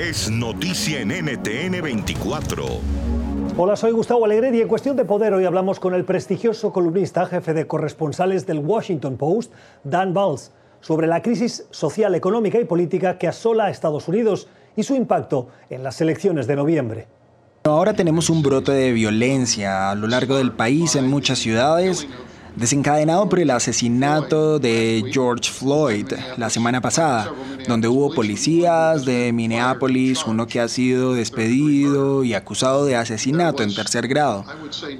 es noticia en NTN 24. Hola, soy Gustavo Alegre y en Cuestión de Poder hoy hablamos con el prestigioso columnista, jefe de corresponsales del Washington Post, Dan Valls, sobre la crisis social, económica y política que asola a Estados Unidos y su impacto en las elecciones de noviembre. Ahora tenemos un brote de violencia a lo largo del país en muchas ciudades, desencadenado por el asesinato de George Floyd la semana pasada, donde hubo policías de Minneapolis, uno que ha sido despedido y acusado de asesinato en tercer grado.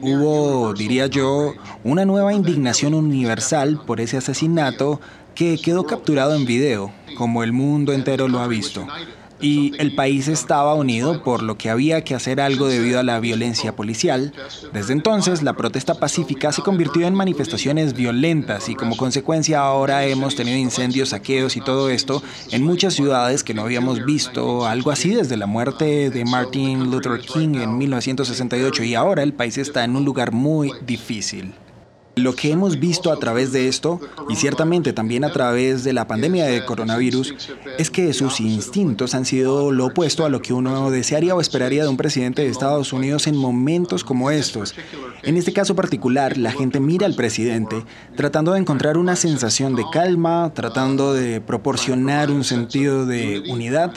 Hubo, diría yo, una nueva indignación universal por ese asesinato que quedó capturado en video, como el mundo entero lo ha visto y el país estaba unido por lo que había que hacer algo debido a la violencia policial. Desde entonces, la protesta pacífica se convirtió en manifestaciones violentas y como consecuencia ahora hemos tenido incendios, saqueos y todo esto en muchas ciudades que no habíamos visto algo así desde la muerte de Martin Luther King en 1968 y ahora el país está en un lugar muy difícil. Lo que hemos visto a través de esto, y ciertamente también a través de la pandemia de coronavirus, es que sus instintos han sido lo opuesto a lo que uno desearía o esperaría de un presidente de Estados Unidos en momentos como estos. En este caso particular, la gente mira al presidente tratando de encontrar una sensación de calma, tratando de proporcionar un sentido de unidad,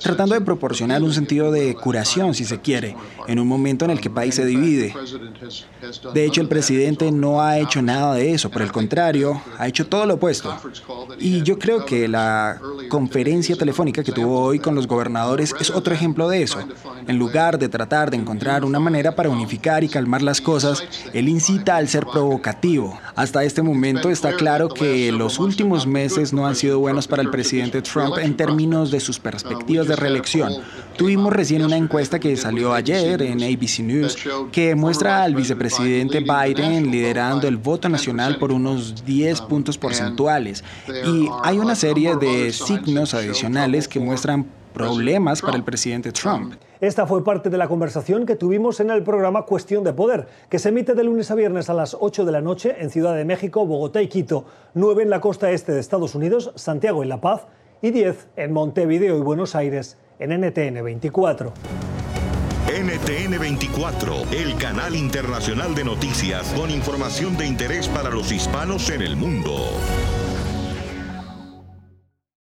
tratando de proporcionar un sentido de curación, si se quiere, en un momento en el que el país se divide. De hecho, el presidente no ha hecho nada de eso, por el contrario, ha hecho todo lo opuesto. Y yo creo que la conferencia telefónica que tuvo hoy con los gobernadores es otro ejemplo de eso. En lugar de tratar de encontrar una manera para unificar y calmar las cosas, él incita al ser provocativo. Hasta este momento está claro que los últimos meses no han sido buenos para el presidente Trump en términos de sus perspectivas de reelección. Tuvimos recién una encuesta que salió ayer en ABC News que muestra al vicepresidente Biden liderando el voto nacional por unos 10 puntos porcentuales. Y hay una serie de signos adicionales que muestran problemas para el presidente Trump. Esta fue parte de la conversación que tuvimos en el programa Cuestión de Poder, que se emite de lunes a viernes a las 8 de la noche en Ciudad de México, Bogotá y Quito, 9 en la costa este de Estados Unidos, Santiago y La Paz, y 10 en Montevideo y Buenos Aires en NTN 24. NTN 24, el canal internacional de noticias con información de interés para los hispanos en el mundo.